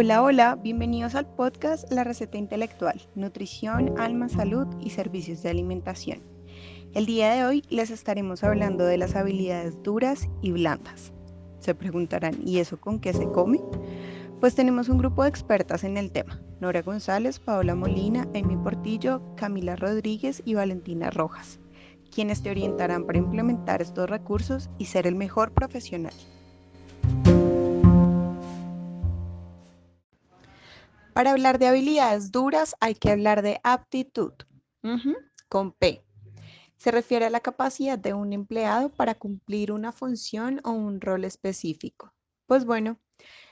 Hola, hola, bienvenidos al podcast La Receta Intelectual, Nutrición, Alma, Salud y Servicios de Alimentación. El día de hoy les estaremos hablando de las habilidades duras y blandas. Se preguntarán, ¿y eso con qué se come? Pues tenemos un grupo de expertas en el tema, Nora González, Paola Molina, Amy Portillo, Camila Rodríguez y Valentina Rojas, quienes te orientarán para implementar estos recursos y ser el mejor profesional. Para hablar de habilidades duras hay que hablar de aptitud, con P. Se refiere a la capacidad de un empleado para cumplir una función o un rol específico. Pues bueno,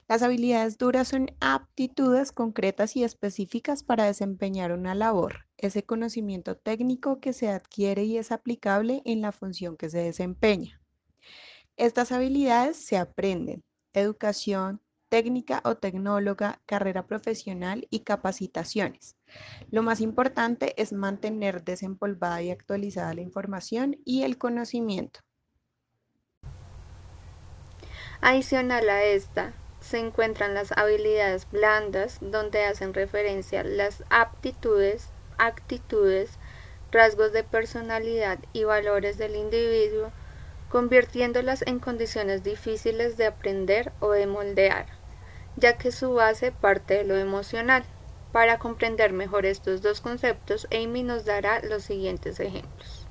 las habilidades duras son aptitudes concretas y específicas para desempeñar una labor, ese conocimiento técnico que se adquiere y es aplicable en la función que se desempeña. Estas habilidades se aprenden. Educación, técnica o tecnóloga, carrera profesional y capacitaciones. Lo más importante es mantener desempolvada y actualizada la información y el conocimiento. Adicional a esta, se encuentran las habilidades blandas, donde hacen referencia las aptitudes, actitudes, rasgos de personalidad y valores del individuo, convirtiéndolas en condiciones difíciles de aprender o de moldear ya que su base parte de lo emocional. Para comprender mejor estos dos conceptos, Amy nos dará los siguientes ejemplos.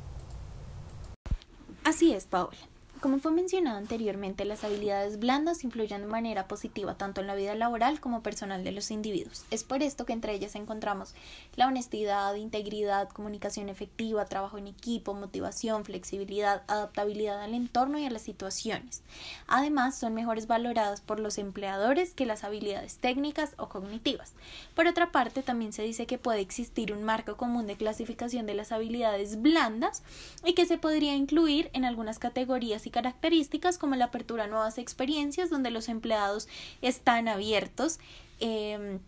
Así es, Paola. Como fue mencionado anteriormente, las habilidades blandas influyen de manera positiva tanto en la vida laboral como personal de los individuos. Es por esto que entre ellas encontramos la honestidad, integridad, comunicación efectiva, trabajo en equipo, motivación, flexibilidad, adaptabilidad al entorno y a las situaciones. Además, son mejores valoradas por los empleadores que las habilidades técnicas o cognitivas. Por otra parte, también se dice que puede existir un marco común de clasificación de las habilidades blandas y que se podría incluir en algunas categorías y características como la apertura a nuevas experiencias donde los empleados están abiertos em,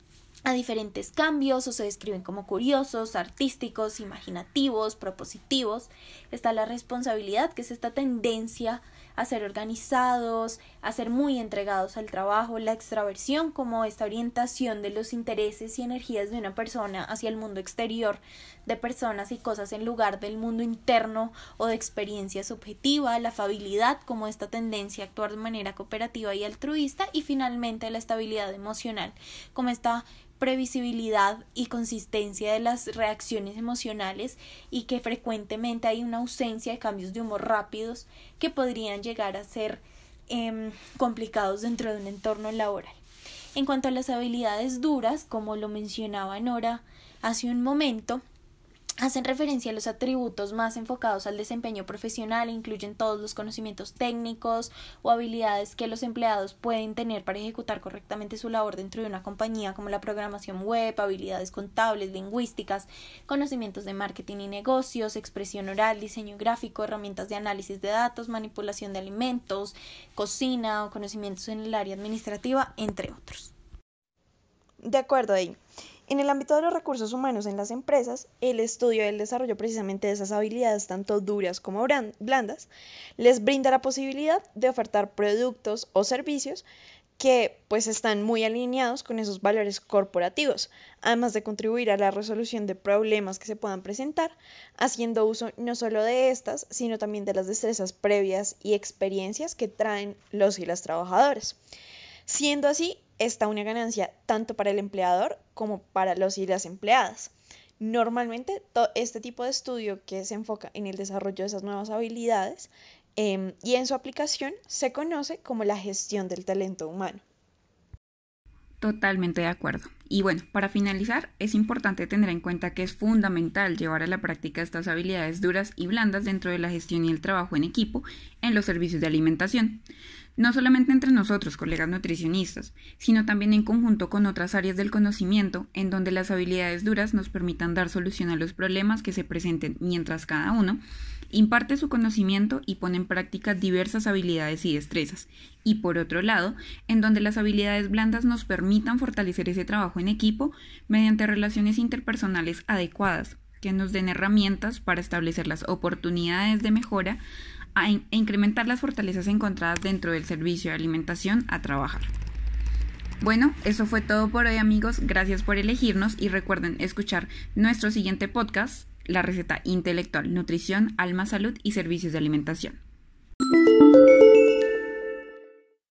a diferentes cambios o se describen como curiosos, artísticos, imaginativos, propositivos. Está la responsabilidad, que es esta tendencia a ser organizados, a ser muy entregados al trabajo, la extraversión como esta orientación de los intereses y energías de una persona hacia el mundo exterior, de personas y cosas en lugar del mundo interno o de experiencia subjetiva, la afabilidad como esta tendencia a actuar de manera cooperativa y altruista y finalmente la estabilidad emocional como esta previsibilidad y consistencia de las reacciones emocionales y que frecuentemente hay una ausencia de cambios de humor rápidos que podrían llegar a ser em, complicados dentro de un entorno laboral. En cuanto a las habilidades duras, como lo mencionaba Nora hace un momento, hacen referencia a los atributos más enfocados al desempeño profesional, incluyen todos los conocimientos técnicos o habilidades que los empleados pueden tener para ejecutar correctamente su labor dentro de una compañía, como la programación web, habilidades contables, lingüísticas, conocimientos de marketing y negocios, expresión oral, diseño gráfico, herramientas de análisis de datos, manipulación de alimentos, cocina o conocimientos en el área administrativa, entre otros. De acuerdo ahí. En el ámbito de los recursos humanos en las empresas, el estudio y el desarrollo precisamente de esas habilidades, tanto duras como blandas, les brinda la posibilidad de ofertar productos o servicios que pues están muy alineados con esos valores corporativos, además de contribuir a la resolución de problemas que se puedan presentar, haciendo uso no solo de estas, sino también de las destrezas previas y experiencias que traen los y las trabajadores. Siendo así, está una ganancia tanto para el empleador como para los y las empleadas. Normalmente, este tipo de estudio que se enfoca en el desarrollo de esas nuevas habilidades em, y en su aplicación se conoce como la gestión del talento humano. Totalmente de acuerdo. Y bueno, para finalizar, es importante tener en cuenta que es fundamental llevar a la práctica estas habilidades duras y blandas dentro de la gestión y el trabajo en equipo en los servicios de alimentación no solamente entre nosotros, colegas nutricionistas, sino también en conjunto con otras áreas del conocimiento, en donde las habilidades duras nos permitan dar solución a los problemas que se presenten mientras cada uno imparte su conocimiento y pone en práctica diversas habilidades y destrezas, y por otro lado, en donde las habilidades blandas nos permitan fortalecer ese trabajo en equipo mediante relaciones interpersonales adecuadas, que nos den herramientas para establecer las oportunidades de mejora e incrementar las fortalezas encontradas dentro del servicio de alimentación a trabajar. Bueno, eso fue todo por hoy amigos, gracias por elegirnos y recuerden escuchar nuestro siguiente podcast, la receta intelectual, nutrición, alma, salud y servicios de alimentación.